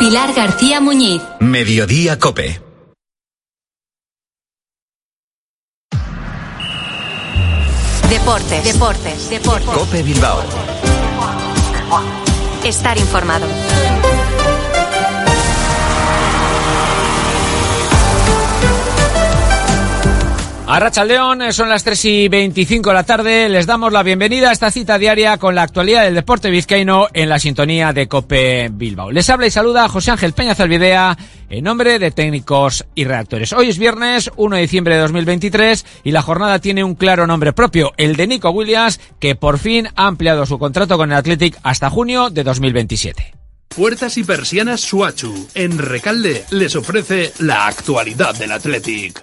Pilar García Muñiz. Mediodía Cope. Deportes, deportes, deportes. Cope Bilbao. Estar informado. Arracha León, eh, son las 3 y 25 de la tarde. Les damos la bienvenida a esta cita diaria con la actualidad del deporte vizcaíno en la sintonía de Cope Bilbao. Les habla y saluda José Ángel Peña Zalvidea en nombre de técnicos y redactores. Hoy es viernes 1 de diciembre de 2023 y la jornada tiene un claro nombre propio, el de Nico Williams, que por fin ha ampliado su contrato con el Athletic hasta junio de 2027. Puertas y persianas Suachu. En Recalde les ofrece la actualidad del Athletic.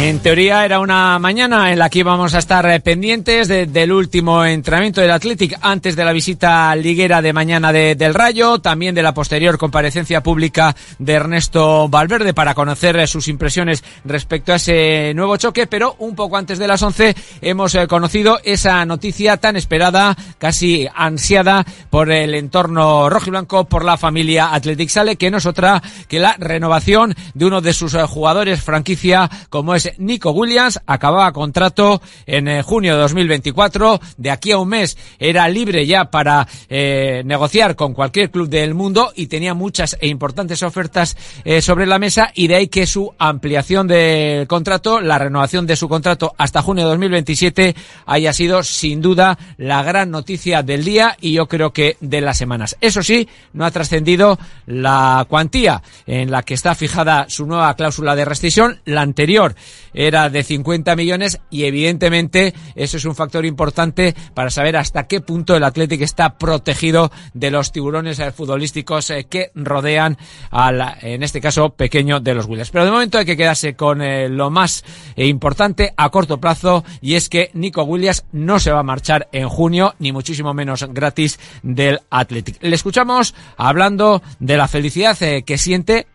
En teoría era una mañana en la que íbamos a estar eh, pendientes de, del último entrenamiento del Athletic antes de la visita liguera de mañana de, del Rayo, también de la posterior comparecencia pública de Ernesto Valverde para conocer eh, sus impresiones respecto a ese nuevo choque, pero un poco antes de las 11 hemos eh, conocido esa noticia tan esperada, casi ansiada por el entorno rojo y blanco, por la familia Athletic Sale, que no es otra que la renovación de uno de sus jugadores franquicia como es Nico Williams, acababa contrato en eh, junio de 2024, de aquí a un mes era libre ya para eh, negociar con cualquier club del mundo y tenía muchas e importantes ofertas eh, sobre la mesa y de ahí que su ampliación de contrato, la renovación de su contrato hasta junio de 2027 haya sido sin duda la gran noticia del día y yo creo que de las semanas. Eso sí, no ha trascendido la cuantía en la que está fijada su nueva cláusula de rescisión, la anterior era de 50 millones y evidentemente eso es un factor importante para saber hasta qué punto el Athletic está protegido de los tiburones eh, futbolísticos eh, que rodean al, en este caso, pequeño de los Williams. Pero de momento hay que quedarse con eh, lo más importante a corto plazo y es que Nico Williams no se va a marchar en junio ni muchísimo menos gratis del Athletic. Le escuchamos hablando de la felicidad que siente,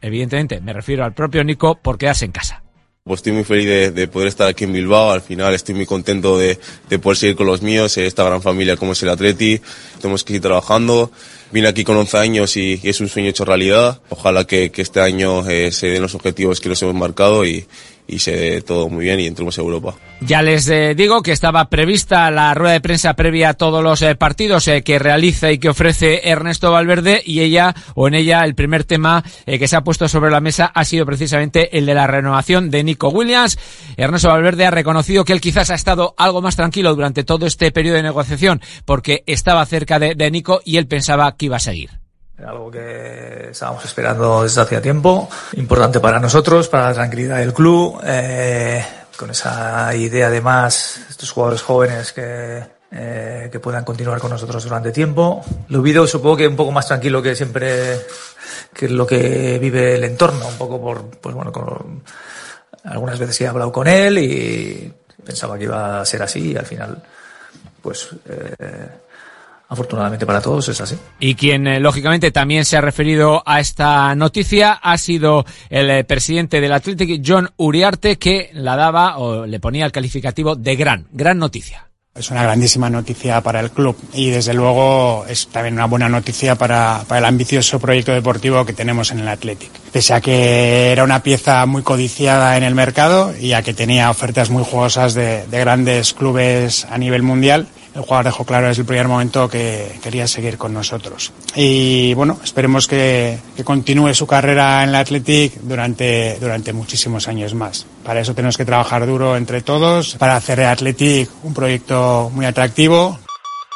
evidentemente me refiero al propio Nico, por quedarse en casa. Pues estoy muy feliz de, de, poder estar aquí en Bilbao. Al final estoy muy contento de, de poder seguir con los míos, esta gran familia como es el Atleti. Tenemos que ir trabajando. Vine aquí con 11 años y, y es un sueño hecho realidad. Ojalá que, que este año eh, se den los objetivos que nos hemos marcado y, y se dé todo muy bien y entremos a Europa. Ya les eh, digo que estaba prevista la rueda de prensa previa a todos los eh, partidos eh, que realiza y que ofrece Ernesto Valverde y ella o en ella el primer tema que se ha puesto sobre la mesa ha sido precisamente el de la renovación de Nico Williams. Ernesto Valverde ha reconocido que él quizás ha estado algo más tranquilo durante todo este periodo de negociación porque estaba cerca de, de Nico y él pensaba que iba a seguir. Algo que estábamos esperando desde hacía tiempo, importante para nosotros, para la tranquilidad del club, eh, con esa idea de más, estos jugadores jóvenes que, eh, que puedan continuar con nosotros durante tiempo. Lo vivido supongo que un poco más tranquilo que siempre, que lo que vive el entorno, un poco por, pues bueno, con, algunas veces he hablado con él y pensaba que iba a ser así y al final, pues, eh, afortunadamente para todos es así. Y quien eh, lógicamente también se ha referido a esta noticia ha sido el eh, presidente del Athletic, John Uriarte, que la daba o le ponía el calificativo de gran, gran noticia. Es una grandísima noticia para el club y desde luego es también una buena noticia para, para, el ambicioso proyecto deportivo que tenemos en el Athletic. Pese a que era una pieza muy codiciada en el mercado y a que tenía ofertas muy jugosas de, de grandes clubes a nivel mundial, el jugador dejó claro desde el primer momento que quería seguir con nosotros. Y bueno, esperemos que, que continúe su carrera en el Athletic durante, durante muchísimos años más. Para eso tenemos que trabajar duro entre todos, para hacer de Athletic un proyecto muy atractivo.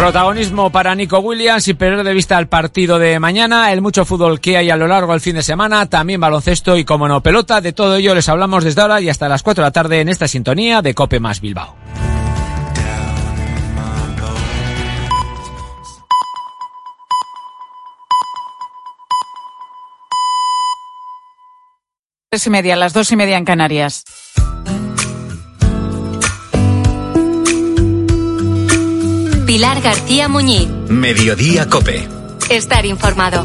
Protagonismo para Nico Williams y perder de vista el partido de mañana, el mucho fútbol que hay a lo largo del fin de semana, también baloncesto y como no pelota, de todo ello les hablamos desde ahora y hasta las 4 de la tarde en esta sintonía de Cope más Bilbao. Tres y media, las dos y media en Canarias. Pilar García Muñiz. Mediodía Cope. Estar informado.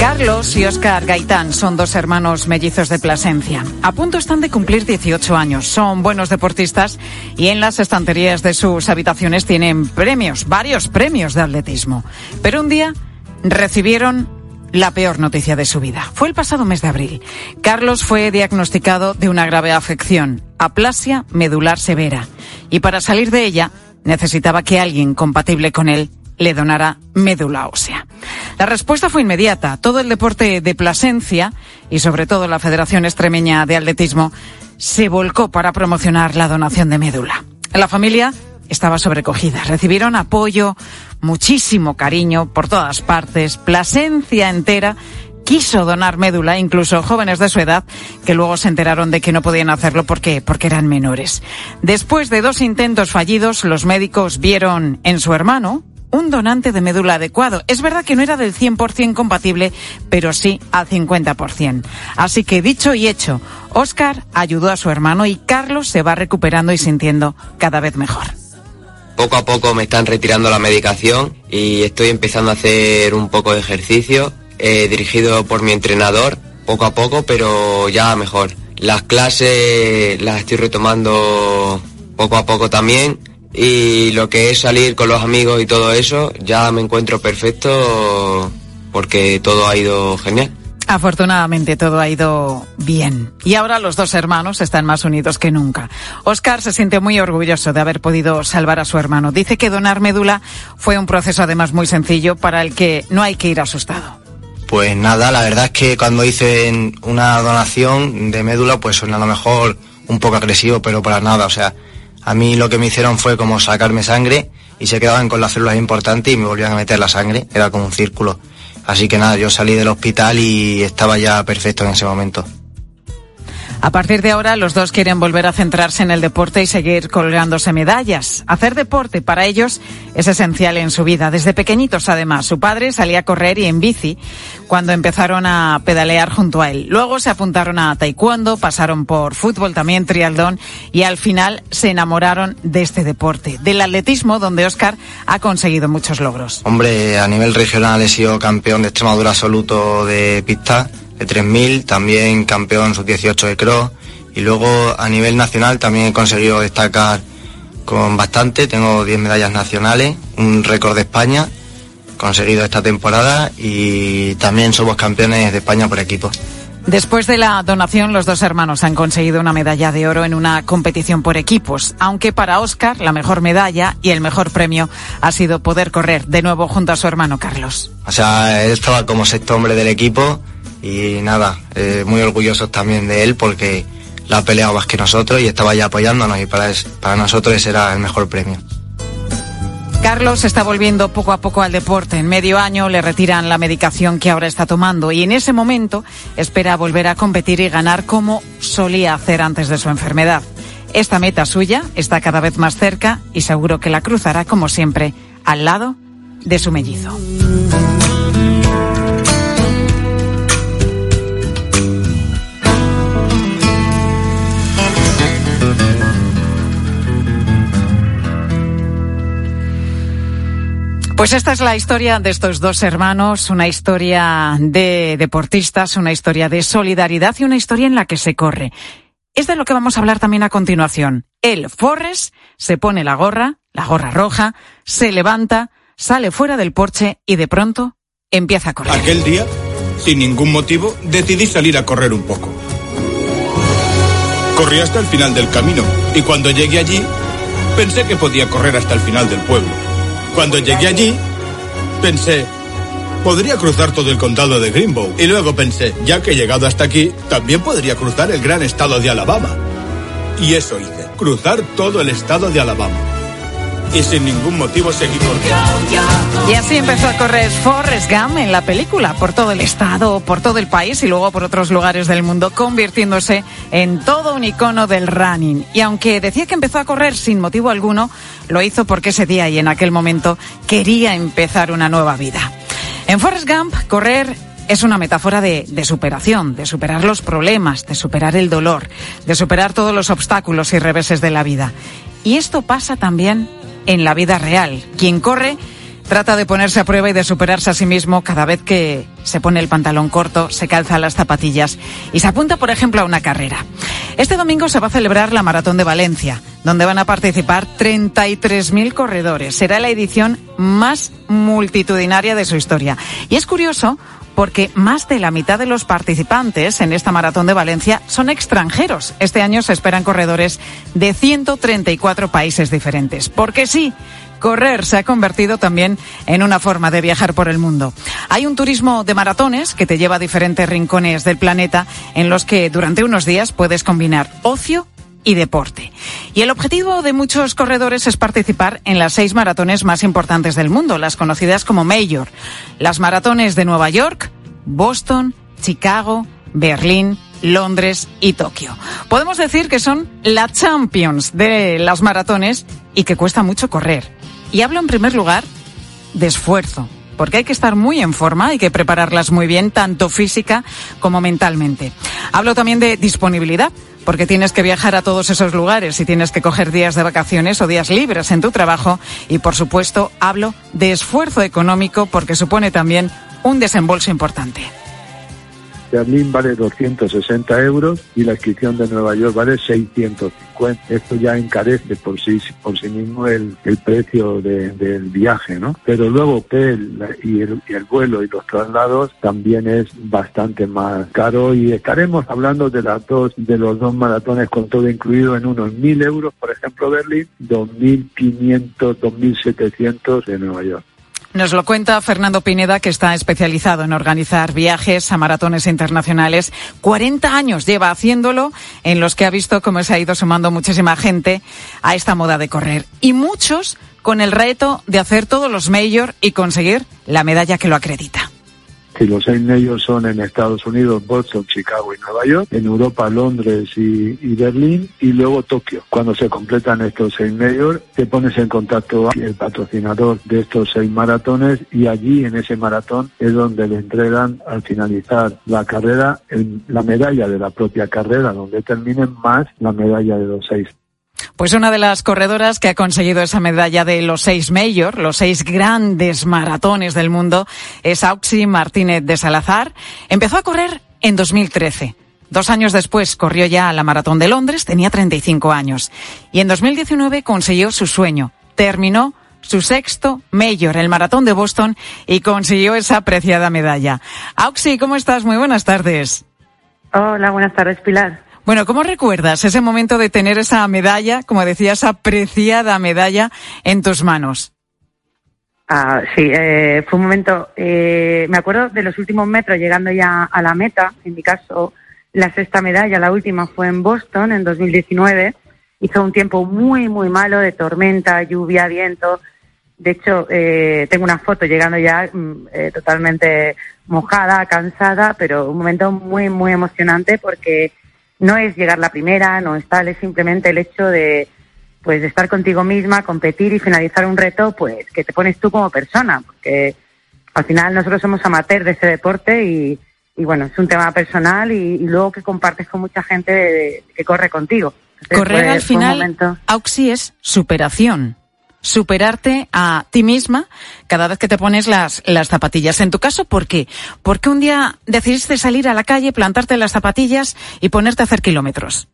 Carlos y Oscar Gaitán son dos hermanos mellizos de Plasencia. A punto están de cumplir 18 años. Son buenos deportistas y en las estanterías de sus habitaciones tienen premios, varios premios de atletismo. Pero un día recibieron la peor noticia de su vida. Fue el pasado mes de abril. Carlos fue diagnosticado de una grave afección, aplasia medular severa. Y para salir de ella necesitaba que alguien compatible con él le donara médula ósea. La respuesta fue inmediata. Todo el deporte de Plasencia y sobre todo la Federación Extremeña de Atletismo se volcó para promocionar la donación de médula. La familia estaba sobrecogida. Recibieron apoyo, muchísimo cariño por todas partes. Plasencia entera quiso donar médula, incluso jóvenes de su edad, que luego se enteraron de que no podían hacerlo porque, porque eran menores. Después de dos intentos fallidos, los médicos vieron en su hermano, un donante de médula adecuado. Es verdad que no era del 100% compatible, pero sí al 50%. Así que dicho y hecho, Oscar ayudó a su hermano y Carlos se va recuperando y sintiendo cada vez mejor. Poco a poco me están retirando la medicación y estoy empezando a hacer un poco de ejercicio eh, dirigido por mi entrenador, poco a poco, pero ya mejor. Las clases las estoy retomando poco a poco también y lo que es salir con los amigos y todo eso, ya me encuentro perfecto porque todo ha ido genial. Afortunadamente todo ha ido bien. Y ahora los dos hermanos están más unidos que nunca. Oscar se siente muy orgulloso de haber podido salvar a su hermano. Dice que donar médula fue un proceso además muy sencillo para el que no hay que ir asustado. Pues nada, la verdad es que cuando hice una donación de médula, pues suena a lo mejor un poco agresivo, pero para nada. O sea, a mí lo que me hicieron fue como sacarme sangre y se quedaban con las células importantes y me volvían a meter la sangre. Era como un círculo. Así que nada, yo salí del hospital y estaba ya perfecto en ese momento. A partir de ahora, los dos quieren volver a centrarse en el deporte y seguir colgándose medallas. Hacer deporte para ellos es esencial en su vida. Desde pequeñitos, además, su padre salía a correr y en bici cuando empezaron a pedalear junto a él. Luego se apuntaron a taekwondo, pasaron por fútbol, también trialdón y al final se enamoraron de este deporte, del atletismo, donde Oscar ha conseguido muchos logros. Hombre, a nivel regional he sido campeón de Extremadura absoluto de pista de 3000, también campeón sub-18 de cross y luego a nivel nacional también he conseguido destacar con bastante, tengo 10 medallas nacionales, un récord de España conseguido esta temporada y también somos campeones de España por equipo. Después de la donación, los dos hermanos han conseguido una medalla de oro en una competición por equipos, aunque para Oscar la mejor medalla y el mejor premio ha sido poder correr de nuevo junto a su hermano Carlos. O sea, él estaba como sexto hombre del equipo y nada, eh, muy orgullosos también de él porque la ha peleado más que nosotros y estaba ya apoyándonos y para, para nosotros ese era el mejor premio. Carlos está volviendo poco a poco al deporte. En medio año le retiran la medicación que ahora está tomando y en ese momento espera volver a competir y ganar como solía hacer antes de su enfermedad. Esta meta suya está cada vez más cerca y seguro que la cruzará como siempre al lado de su mellizo. Pues esta es la historia de estos dos hermanos, una historia de deportistas, una historia de solidaridad y una historia en la que se corre. Es de lo que vamos a hablar también a continuación. Él, Forres, se pone la gorra, la gorra roja, se levanta, sale fuera del porche y de pronto empieza a correr. Aquel día, sin ningún motivo, decidí salir a correr un poco. Corrí hasta el final del camino y cuando llegué allí, pensé que podía correr hasta el final del pueblo. Cuando llegué allí, pensé, podría cruzar todo el condado de Greenbow. Y luego pensé, ya que he llegado hasta aquí, también podría cruzar el gran estado de Alabama. Y eso hice, cruzar todo el estado de Alabama. Y sin ningún motivo seguí corriendo. Y así empezó a correr Forrest Gump en la película, por todo el estado, por todo el país y luego por otros lugares del mundo, convirtiéndose en todo un icono del running. Y aunque decía que empezó a correr sin motivo alguno, lo hizo porque ese día y en aquel momento quería empezar una nueva vida. En Forrest Gump, correr es una metáfora de, superación, de superar los problemas, de superar el dolor, de superar todos los obstáculos y reveses de la vida. Y esto pasa también en la vida real. Quien corre trata de ponerse a prueba y de superarse a sí mismo cada vez que se pone el pantalón corto, se calza las zapatillas y se apunta, por ejemplo, a una carrera. Este domingo se va a celebrar la Maratón de Valencia, donde van a participar 33.000 corredores. Será la edición más multitudinaria de su historia. Y es curioso porque más de la mitad de los participantes en esta maratón de Valencia son extranjeros. Este año se esperan corredores de 134 países diferentes. Porque sí, correr se ha convertido también en una forma de viajar por el mundo. Hay un turismo de maratones que te lleva a diferentes rincones del planeta en los que durante unos días puedes combinar ocio y deporte. Y el objetivo de muchos corredores es participar en las seis maratones más importantes del mundo, las conocidas como Major. Las maratones de Nueva York, Boston, Chicago, Berlín, Londres y Tokio. Podemos decir que son la Champions de las maratones y que cuesta mucho correr. Y hablo en primer lugar de esfuerzo, porque hay que estar muy en forma, hay que prepararlas muy bien, tanto física como mentalmente. Hablo también de disponibilidad, porque tienes que viajar a todos esos lugares y tienes que coger días de vacaciones o días libres en tu trabajo. Y por supuesto, hablo de esfuerzo económico, porque supone también un desembolso importante. Berlín vale 260 euros y la inscripción de Nueva York vale 650. Esto ya encarece por sí, por sí mismo el, el precio de, del viaje, ¿no? Pero luego y el, y el vuelo y los traslados también es bastante más caro y estaremos hablando de las dos, de los dos maratones con todo incluido en unos 1.000 euros, por ejemplo, Berlín, 2.500, 2.700 de Nueva York. Nos lo cuenta Fernando Pineda, que está especializado en organizar viajes a maratones internacionales. 40 años lleva haciéndolo, en los que ha visto cómo se ha ido sumando muchísima gente a esta moda de correr. Y muchos con el reto de hacer todos los major y conseguir la medalla que lo acredita. Si los seis medios son en Estados Unidos, Boston, Chicago y Nueva York, en Europa, Londres y, Berlín, y luego Tokio. Cuando se completan estos seis medios, te pones en contacto con el patrocinador de estos seis maratones y allí en ese maratón es donde le entregan al finalizar la carrera el, la medalla de la propia carrera, donde terminen más la medalla de los seis. Pues una de las corredoras que ha conseguido esa medalla de los seis major, los seis grandes maratones del mundo, es Auxi Martínez de Salazar. Empezó a correr en 2013. Dos años después corrió ya la maratón de Londres, tenía 35 años. Y en 2019 consiguió su sueño. Terminó su sexto major, el maratón de Boston, y consiguió esa apreciada medalla. Auxi, ¿cómo estás? Muy buenas tardes. Hola, buenas tardes, Pilar. Bueno, ¿cómo recuerdas ese momento de tener esa medalla, como decía, esa apreciada medalla en tus manos? Ah, sí, eh, fue un momento, eh, me acuerdo de los últimos metros llegando ya a la meta, en mi caso la sexta medalla, la última fue en Boston en 2019, hizo un tiempo muy, muy malo de tormenta, lluvia, viento, de hecho eh, tengo una foto llegando ya mm, eh, totalmente mojada, cansada, pero un momento muy, muy emocionante porque no es llegar la primera, no es tal, es simplemente el hecho de pues de estar contigo misma, competir y finalizar un reto, pues que te pones tú como persona, porque al final nosotros somos amateurs de ese deporte y, y bueno, es un tema personal y, y, luego que compartes con mucha gente de, de, que corre contigo. Entonces, Correr pues, al final, momento... Auxi, es superación superarte a ti misma cada vez que te pones las, las zapatillas. En tu caso, ¿por qué? Porque un día decidiste salir a la calle, plantarte las zapatillas y ponerte a hacer kilómetros.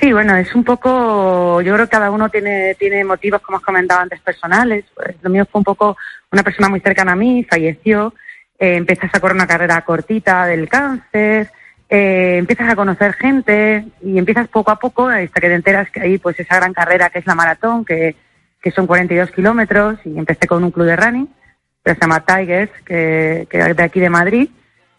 Sí, bueno, es un poco, yo creo que cada uno tiene, tiene motivos, como has comentado antes, personales. Pues lo mío fue un poco una persona muy cercana a mí, falleció, eh, empiezas a correr una carrera cortita del cáncer, eh, empiezas a conocer gente y empiezas poco a poco hasta que te enteras que hay pues esa gran carrera que es la maratón, que, que son 42 kilómetros y empecé con un club de running que se llama Tigers, que, es de aquí de Madrid.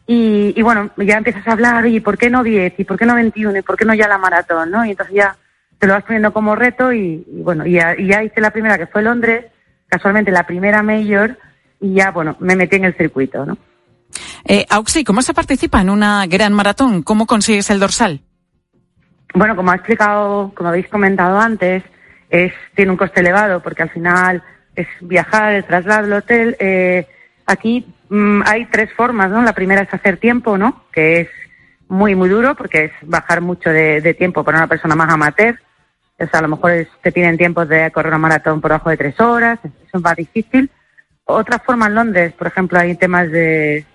Y, y, bueno, ya empiezas a hablar, y ¿por qué no 10? ¿Y por qué no 21? ¿Y por qué no ya la maratón? ¿no? Y entonces ya te lo vas poniendo como reto y, bueno, y ya, ya, hice la primera que fue Londres, casualmente la primera mayor y ya, bueno, me metí en el circuito, ¿no? Eh, Auxi, ¿cómo se participa en una gran maratón? ¿Cómo consigues el dorsal? Bueno, como ha explicado, como habéis comentado antes, es, tiene un coste elevado porque al final es viajar, el traslado, el hotel. Eh, aquí mm, hay tres formas, ¿no? La primera es hacer tiempo, ¿no? Que es muy, muy duro porque es bajar mucho de, tiempo para una persona más amateur. O sea, a lo mejor es, te tienen tiempos de correr una maratón por debajo de tres horas, eso es más difícil. Otra forma en Londres, por ejemplo, hay temas de,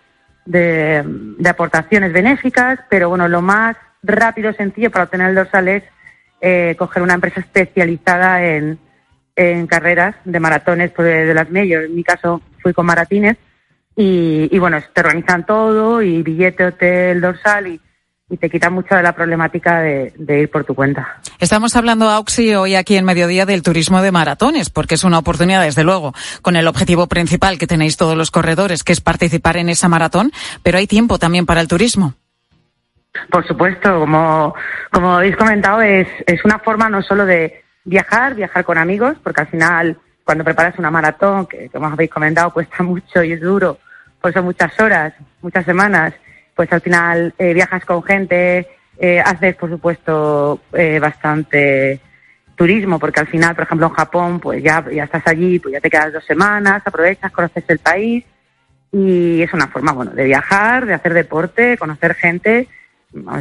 de, aportaciones benéficas, pero bueno, lo más rápido, sencillo para obtener el dorsal es eh, coger una empresa especializada en, en carreras de maratones pues, de, las medios. En mi caso fui con Maratines y, y, bueno, te organizan todo y billete, hotel, dorsal y, y te quita mucho de la problemática de, de, ir por tu cuenta. Estamos hablando, Auxi, hoy aquí en Mediodía del turismo de maratones, porque es una oportunidad, desde luego, con el objetivo principal que tenéis todos los corredores, que es participar en esa maratón, pero hay tiempo también para el turismo. Por supuesto, como, como habéis comentado, es, es una forma no solo de viajar, viajar con amigos, porque al final, cuando preparas una maratón, que como habéis comentado, cuesta mucho y es duro, pues son muchas horas, muchas semanas, pues al final eh, viajas con gente, eh, haces, por supuesto, eh, bastante turismo, porque al final, por ejemplo, en Japón, pues ya, ya estás allí, pues ya te quedas dos semanas, aprovechas, conoces el país y es una forma, bueno, de viajar, de hacer deporte, conocer gente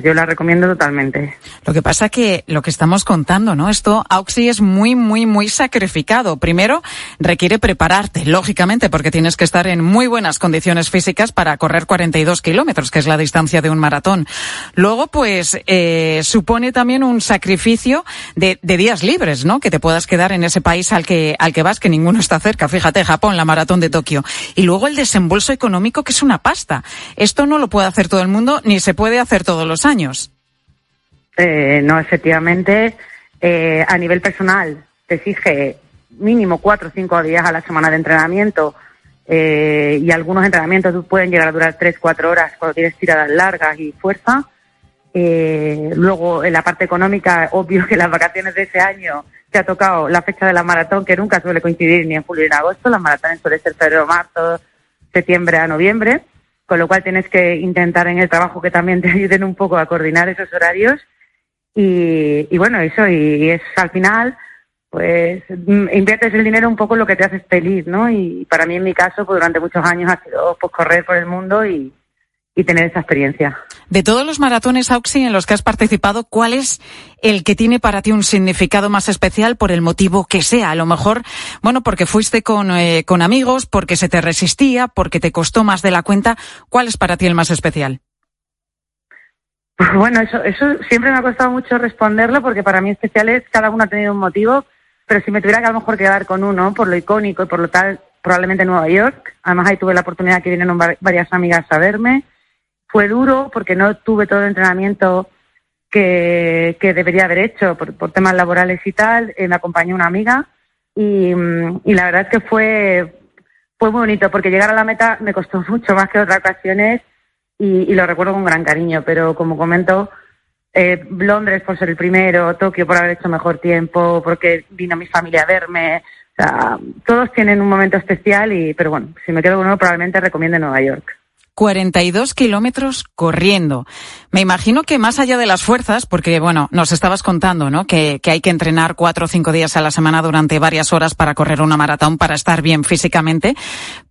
yo la recomiendo totalmente. Lo que pasa que lo que estamos contando, ¿no? Esto, Auxi, es muy, muy, muy sacrificado. Primero, requiere prepararte, lógicamente, porque tienes que estar en muy buenas condiciones físicas para correr 42 kilómetros, que es la distancia de un maratón. Luego, pues, eh, supone también un sacrificio de, de, días libres, ¿no? Que te puedas quedar en ese país al que, al que vas, que ninguno está cerca. Fíjate, Japón, la maratón de Tokio. Y luego el desembolso económico, que es una pasta. Esto no lo puede hacer todo el mundo, ni se puede hacer todo los años. Eh, no, efectivamente, eh, a nivel personal te exige mínimo cuatro o cinco días a la semana de entrenamiento eh, y algunos entrenamientos pueden llegar a durar tres, cuatro horas cuando tienes tiradas largas y fuerza. luego, en la parte económica, obvio que las vacaciones de ese año te ha tocado la fecha de la maratón, que nunca suele coincidir ni en julio ni en agosto. Las maratones suelen ser febrero, marzo, septiembre a noviembre con lo cual tienes que intentar en el trabajo que también te ayuden un poco a coordinar esos horarios y, y bueno, eso, y, es al final, pues mm, inviertes el dinero un poco en lo que te haces feliz, ¿no? Y para mí en mi caso, pues durante muchos años ha sido pues correr por el mundo y, y tener esa experiencia. De todos los maratones Auxi en los que has participado, ¿cuál es el que tiene para ti un significado más especial por el motivo que sea? A lo mejor, bueno, porque fuiste con, eh, con amigos, porque se te resistía, porque te costó más de la cuenta. ¿Cuál es para ti el más especial? Bueno, eso, eso siempre me ha costado mucho responderlo porque para mí especial es cada uno ha tenido un motivo, pero si me tuviera que a lo mejor quedar con uno por lo icónico y por lo tal, probablemente Nueva York. Además ahí tuve la oportunidad que vinieron varias amigas a verme fue duro porque no tuve todo el entrenamiento que, debería haber hecho por, temas laborales y tal. Eh, me acompañó una amiga y, la verdad es que fue, fue muy bonito porque llegar a la meta me costó mucho más que otras ocasiones y, lo recuerdo con gran cariño. Pero como comento, eh, Londres por ser el primero, Tokio por haber hecho mejor tiempo, porque vino mi familia a verme. O sea, todos tienen un momento especial y, pero bueno, si me quedo con uno probablemente recomiende Nueva York. 42 kilómetros corriendo. Me imagino que más allá de las fuerzas, porque bueno, nos estabas contando, ¿no? Que, que, hay que entrenar cuatro o cinco días a la semana durante varias horas para correr una maratón, para estar bien físicamente.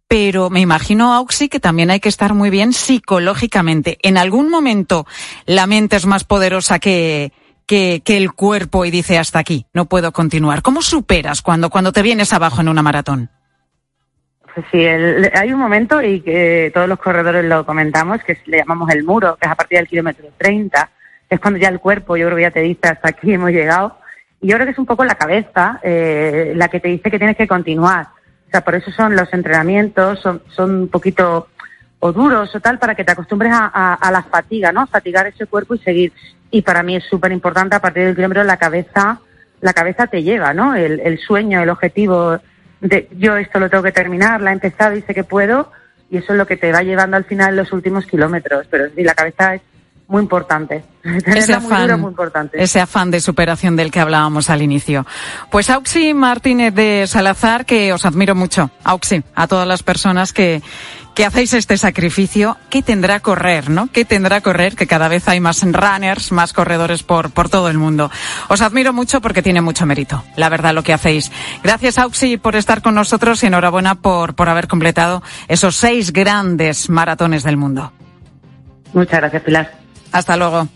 Pero me imagino, Auxi, que también hay que estar muy bien psicológicamente. En algún momento la mente es más poderosa que, que, que el cuerpo y dice hasta aquí, no puedo continuar. ¿Cómo superas cuando, cuando te vienes abajo en una maratón? Pues sí, hay un momento y que todos los corredores lo comentamos, que le llamamos el muro, que es a partir del kilómetro 30, es cuando ya el cuerpo, yo creo que ya te dice hasta aquí hemos llegado. Y yo creo que es un poco la cabeza eh, la que te dice que tienes que continuar. O sea, por eso son los entrenamientos, son, son un poquito o duros o tal, para que te acostumbres a, a, la fatiga, ¿no? Fatigar ese cuerpo y seguir. Y para mí es súper importante a partir del kilómetro la cabeza, la cabeza te lleva, ¿no? El, el sueño, el objetivo, de yo esto lo tengo que terminar, la he empezado y sé que puedo, y eso es lo que te va llevando al final los últimos kilómetros. Pero sí, la cabeza es muy importante. Tenerla muy dura, muy importante. ese afán de superación del que hablábamos al inicio. Pues Auxi Martínez de Salazar, que os admiro mucho. Auxi, a todas las personas que, que hacéis este sacrificio, ¿qué tendrá correr, no? ¿Qué tendrá correr? Que cada vez hay más runners, más corredores por, por todo el mundo. Os admiro mucho porque tiene mucho mérito, la verdad, lo que hacéis. Gracias, Auxi, por estar con nosotros y enhorabuena por, por haber completado esos seis grandes maratones del mundo. Muchas gracias, Pilar. Hasta luego.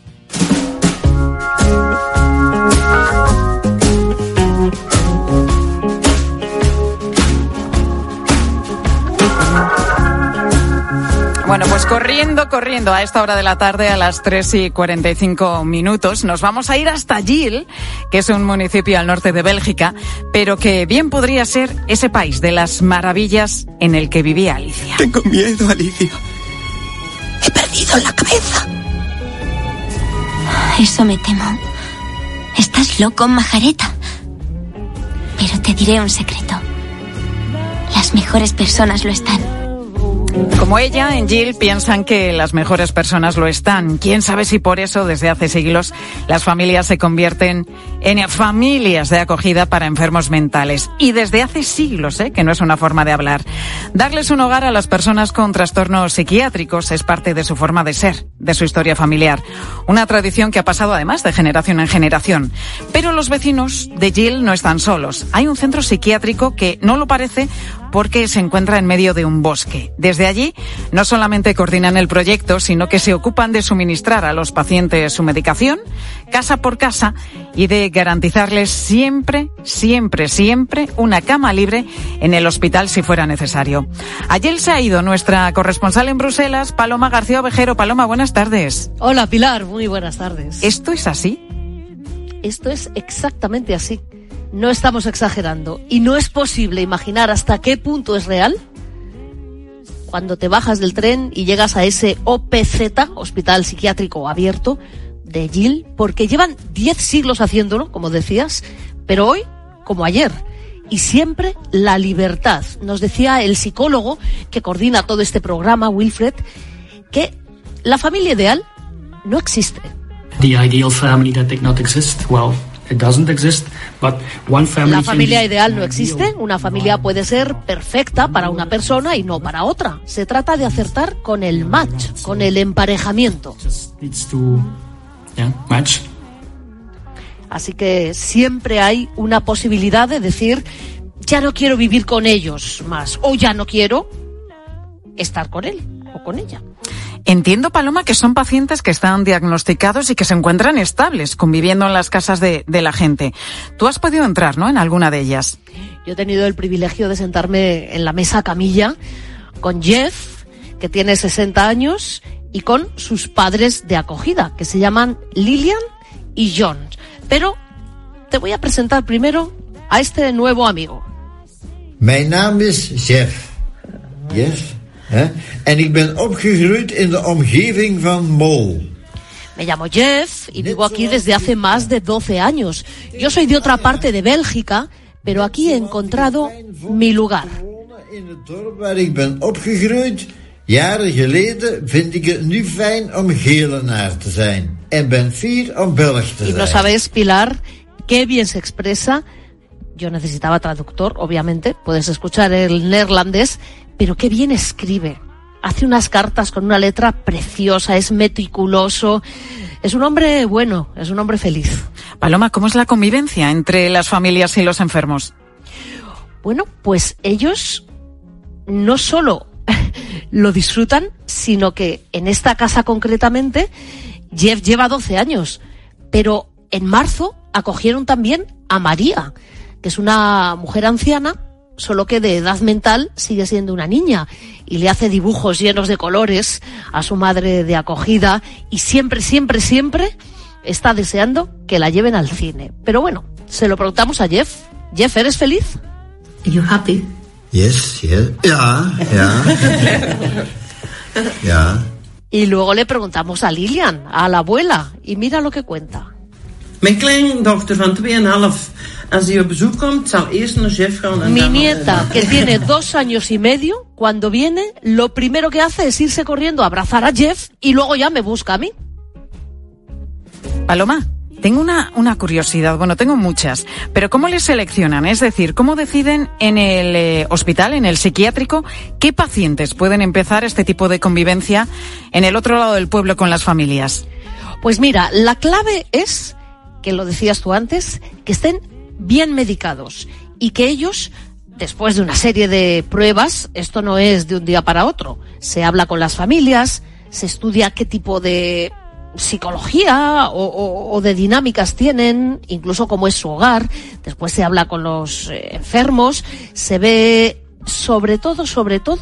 Corriendo, corriendo a esta hora de la tarde, a las 3 y 45 minutos, nos vamos a ir hasta Gil, que es un municipio al norte de Bélgica, pero que bien podría ser ese país de las maravillas en el que vivía Alicia. Tengo miedo, Alicia. He perdido la cabeza. Eso me temo. Estás loco, majareta. Pero te diré un secreto. Las mejores personas lo están. Como ella, en Jill piensan que las mejores personas lo están. Quién sabe si por eso desde hace siglos las familias se convierten en familias de acogida para enfermos mentales. Y desde hace siglos, ¿eh? que no es una forma de hablar. Darles un hogar a las personas con trastornos psiquiátricos es parte de su forma de ser, de su historia familiar. Una tradición que ha pasado además de generación en generación. Pero los vecinos de Jill no están solos. Hay un centro psiquiátrico que no lo parece porque se encuentra en medio de un bosque. Desde allí no solamente coordinan el proyecto, sino que se ocupan de suministrar a los pacientes su medicación, casa por casa, y de garantizarles siempre, siempre, siempre una cama libre en el hospital si fuera necesario. Ayer se ha ido nuestra corresponsal en Bruselas, Paloma García Ovejero. Paloma, buenas tardes. Hola Pilar, muy buenas tardes. ¿Esto es así? Esto es exactamente así. No estamos exagerando. Y no es posible imaginar hasta qué punto es real cuando te bajas del tren y llegas a ese OPZ, Hospital Psiquiátrico Abierto, de Gil, porque llevan 10 siglos haciéndolo, como decías, pero hoy como ayer. Y siempre la libertad. Nos decía el psicólogo que coordina todo este programa, Wilfred, que la familia ideal no existe. The ideal family that did not exist, well, it doesn't exist, but one family La familia ideal no existe. Una familia puede ser perfecta para una persona y no para otra. Se trata de acertar con el match, con el emparejamiento. Así que siempre hay una posibilidad de decir, ya no quiero vivir con ellos más, o ya no quiero estar con él o con ella. Entiendo, Paloma, que son pacientes que están diagnosticados y que se encuentran estables, conviviendo en las casas de, de la gente. Tú has podido entrar, ¿no?, en alguna de ellas. Yo he tenido el privilegio de sentarme en la mesa camilla con Jeff, que tiene 60 años, y con sus padres de acogida, que se llaman Lilian y John. Pero te voy a presentar primero a este nuevo amigo. Mijn naam is Jeff. Yes. Hè? En ik ben opgegroeid in de omgeving van Mol. Me llamo Jeff y vivo aquí desde hace más de 12 años. Yo soy de otra parte de Bélgica, pero aquí he encontrado mi lugar. In het dorp waar ik ben opgegroeid, jaren geleden, vind ik het nu fijn om Gelenaar te zijn. En ben fier om Belg te Y zijn. no sabes, Pilar, qué bien se expresa. Yo necesitaba traductor, obviamente, puedes escuchar el neerlandés, pero qué bien escribe. Hace unas cartas con una letra preciosa, es meticuloso. Es un hombre bueno, es un hombre feliz. Paloma, ¿cómo es la convivencia entre las familias y los enfermos? Bueno, pues ellos no solo lo disfrutan, sino que en esta casa concretamente, Jeff lleva 12 años, pero en marzo acogieron también a María, que es una mujer anciana, solo que de edad mental sigue siendo una niña, y le hace dibujos llenos de colores a su madre de acogida, y siempre, siempre, siempre está deseando que la lleven al cine. Pero bueno, se lo preguntamos a Jeff. Jeff, ¿eres feliz? you happy? Yes, yes. Ja, ja. ja. Y luego le preguntamos a Lilian, a la abuela, y mira lo que cuenta. Mijn kleindochter van 2,5. Als die op bezoek komt, zal eerst naar Jeff gaan en Mi dan nieta, que tiene dos años y medio, cuando viene, lo primero que hace es irse corriendo a abrazar a Jeff y luego ya me busca a mí. Paloma, tengo una, una curiosidad, bueno, tengo muchas, pero ¿cómo les seleccionan? Es decir, ¿cómo deciden en el eh, hospital, en el psiquiátrico, qué pacientes pueden empezar este tipo de convivencia en el otro lado del pueblo con las familias? Pues mira, la clave es, que lo decías tú antes, que estén bien medicados y que ellos después de una serie de pruebas, esto no es de un día para otro. Se habla con las familias, se estudia qué tipo de psicología o, de dinámicas tienen, incluso cómo es su hogar. Después se habla con los eh, enfermos, se ve sobre todo, sobre todo,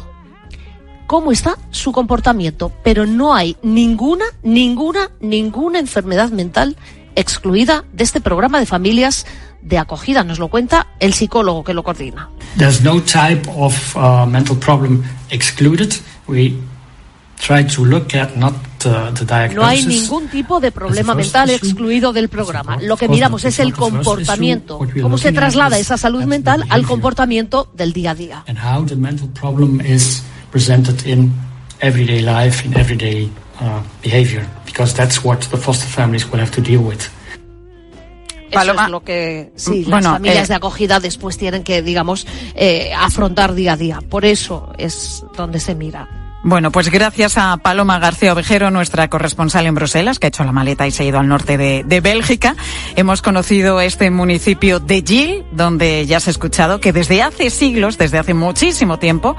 cómo está su comportamiento. Pero no hay ninguna, ninguna, ninguna enfermedad mental excluida de este programa de familias de acogida. Nos lo cuenta el psicólogo que lo coordina. There's no type of uh, mental problem excluded. We try to look at not no hay ningún tipo de problema mental excluido del programa. Lo que miramos es el comportamiento, cómo se traslada esa salud mental al comportamiento del día a día. Uh, behavior, because that's what the foster families will have to deal with. Eso es lo que sí, las familias eh, de acogida después tienen que, digamos, eh, afrontar día a día. Por eso es donde se mira. Bueno, pues gracias a Paloma García Ovejero, nuestra corresponsal en Bruselas, que ha hecho la maleta y se ha ido al norte de, de Bélgica, hemos conocido este municipio de Gil, donde ya se ha escuchado que desde hace siglos, desde hace muchísimo tiempo,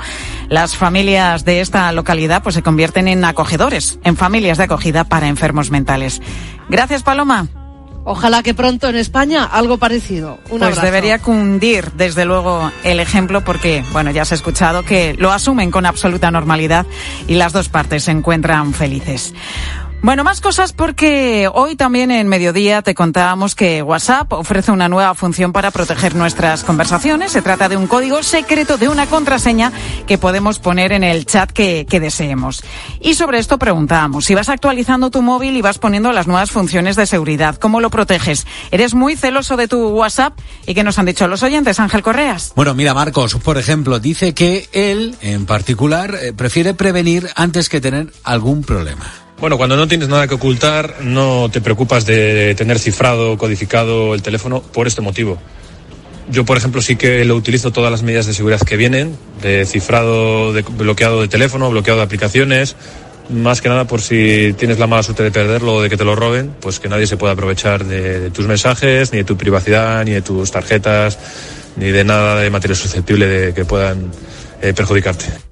las familias de esta localidad pues se convierten en acogedores, en familias de acogida para enfermos mentales. Gracias, Paloma. Ojalá que pronto en España algo parecido. Un pues debería cundir, desde luego, el ejemplo porque, bueno, ya se ha escuchado que lo asumen con absoluta normalidad y las dos partes se encuentran felices. Bueno, más cosas porque hoy también en mediodía te contábamos que WhatsApp ofrece una nueva función para proteger nuestras conversaciones. Se trata de un código secreto de una contraseña que podemos poner en el chat que, deseemos. Y sobre esto preguntábamos, si vas actualizando tu móvil y vas poniendo las nuevas funciones de seguridad, ¿cómo lo proteges? ¿Eres muy celoso de tu WhatsApp? ¿Y qué nos han dicho los oyentes, Ángel Correas? Bueno, mira, Marcos, por ejemplo, dice que él, en particular, eh, prefiere prevenir antes que tener algún problema. Bueno, cuando no tienes nada que ocultar, no te preocupas de tener cifrado, codificado el teléfono por este motivo. Yo, por ejemplo, sí que lo utilizo todas las medidas de seguridad que vienen, de cifrado, de bloqueado de teléfono, bloqueado de aplicaciones, más que nada por si tienes la mala suerte de perderlo o de que te lo roben, pues que nadie se pueda aprovechar de, tus mensajes, ni de tu privacidad, ni de tus tarjetas, ni de nada de material susceptible de que puedan eh, perjudicarte.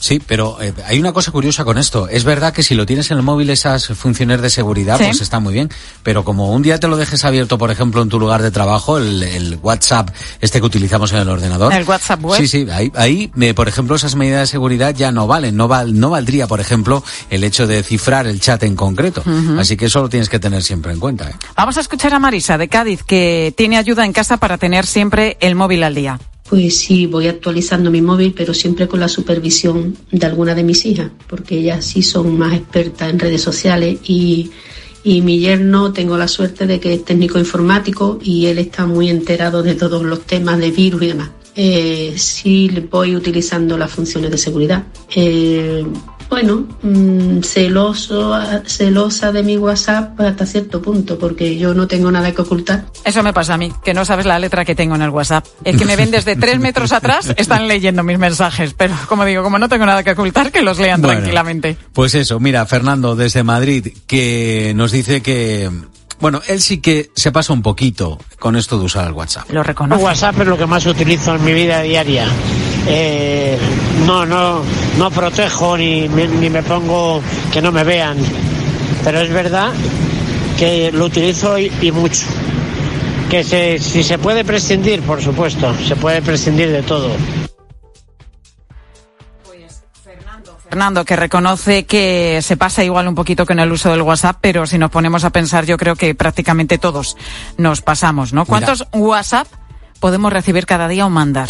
Sí, pero eh, hay una cosa curiosa con esto. Es verdad que si lo tienes en el móvil esas funciones de seguridad, pues está muy bien. Pero como un día te lo dejes abierto, por ejemplo, en tu lugar de trabajo, el, WhatsApp, este que utilizamos en el ordenador. El WhatsApp web. Sí, sí. Ahí, ahí por ejemplo, esas medidas de seguridad ya no valen. No, val, no valdría, por ejemplo, el hecho de cifrar el chat en concreto. Así que eso lo tienes que tener siempre en cuenta. ¿eh? Vamos a escuchar a Marisa de Cádiz, que tiene ayuda en casa para tener siempre el móvil al día. Pues sí, voy actualizando mi móvil, pero siempre con la supervisión de alguna de mis hijas, porque ellas sí son más expertas en redes sociales y, y mi yerno tengo la suerte de que es técnico informático y él está muy enterado de todos los temas de virus y demás. Eh, sí voy utilizando las funciones de seguridad. Eh, bueno, mm, celoso, celosa de mi WhatsApp hasta cierto punto, porque yo no tengo nada que ocultar. Eso me pasa a mí, que no sabes la letra que tengo en el WhatsApp. Es que me ven desde tres metros atrás, están leyendo mis mensajes, pero como digo, como no tengo nada que ocultar, que los lean tranquilamente. Pues eso, mira, Fernando desde Madrid, que nos dice que bueno, él sí que se pasa un poquito con esto de usar el WhatsApp. Lo reconozco. WhatsApp es lo que más utilizo en mi vida diaria. Eh, no, no, no protejo ni me, ni me pongo que no me vean. Pero es verdad que lo utilizo y, mucho. Que si se puede prescindir, por supuesto, se puede prescindir de todo. Fernando, que reconoce que se pasa igual un poquito con el uso del WhatsApp, pero si nos ponemos a pensar, yo creo que prácticamente todos nos pasamos, ¿no? ¿Cuántos WhatsApp podemos recibir cada día o mandar?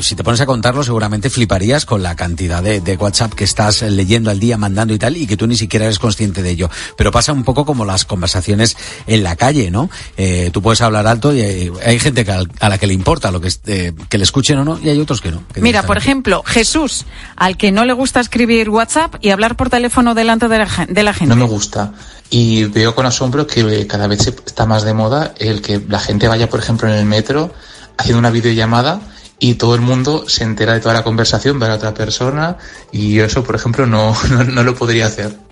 Si te pones a contarlo, seguramente fliparías con la cantidad de, de, WhatsApp que estás leyendo al día, mandando y tal, y que tú ni siquiera eres consciente de ello. Pero pasa un poco como las conversaciones en la calle, ¿no? Eh, tú puedes hablar alto y hay, hay gente que a, la que le importa lo que, eh, que le escuchen o no, y hay otros que no. Que Mira, por ejemplo, Jesús, al que no le gusta escribir WhatsApp y hablar por teléfono delante de la, de la gente. No me gusta. Y veo con asombro que cada vez está más de moda el que la gente vaya, por ejemplo, en el metro haciendo una videollamada y todo el mundo se entera de toda la conversación, ve a la otra persona y eso, por ejemplo, no, no, no lo podría hacer.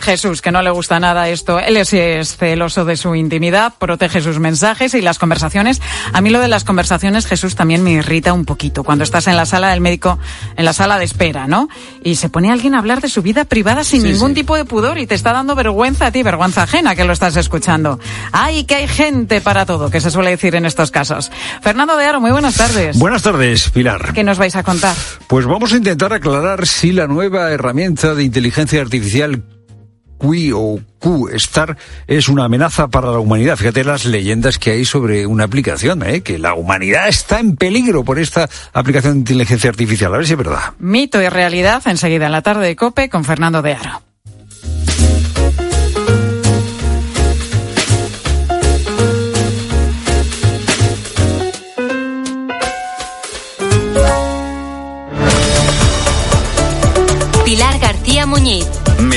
Jesús, que no le gusta nada esto. Él es, es, celoso de su intimidad, protege sus mensajes y las conversaciones. A mí lo de las conversaciones, Jesús, también me irrita un poquito. Cuando estás en la sala del médico, en la sala de espera, ¿no? Y se pone alguien a hablar de su vida privada sin sí, ningún sí. tipo de pudor y te está dando vergüenza a ti, vergüenza ajena que lo estás escuchando. Ay, que hay gente para todo, que se suele decir en estos casos. Fernando de Aro, muy buenas tardes. Buenas tardes, Pilar. ¿Qué nos vais a contar? Pues vamos a intentar aclarar si la nueva herramienta de inteligencia artificial Qui o Q-Star es una amenaza para la humanidad. Fíjate las leyendas que hay sobre una aplicación, ¿eh? que la humanidad está en peligro por esta aplicación de inteligencia artificial. A ver si es verdad. Mito y realidad enseguida en la tarde de COPE con Fernando de Aro. Pilar García Muñiz.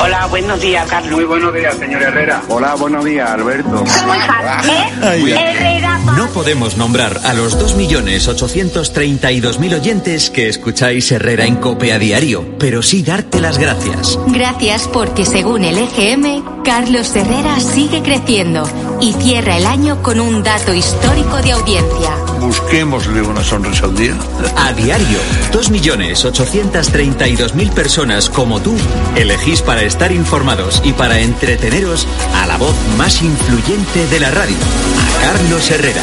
Hola, buenos días, Carlos. Muy buenos días, señor Herrera. Hola, buenos días, Alberto. ¿Eh? No podemos nombrar a los 2.832.000 oyentes que escucháis Herrera en Cope a diario, pero sí darte las gracias. Gracias porque según el EGM, Carlos Herrera sigue creciendo y cierra el año con un dato histórico de audiencia. Busquémosle una sonrisa al día. A diario, 2.832.000 personas como tú elegís para estar informados y para entreteneros a la voz más influyente de la radio, a Carlos Herrera.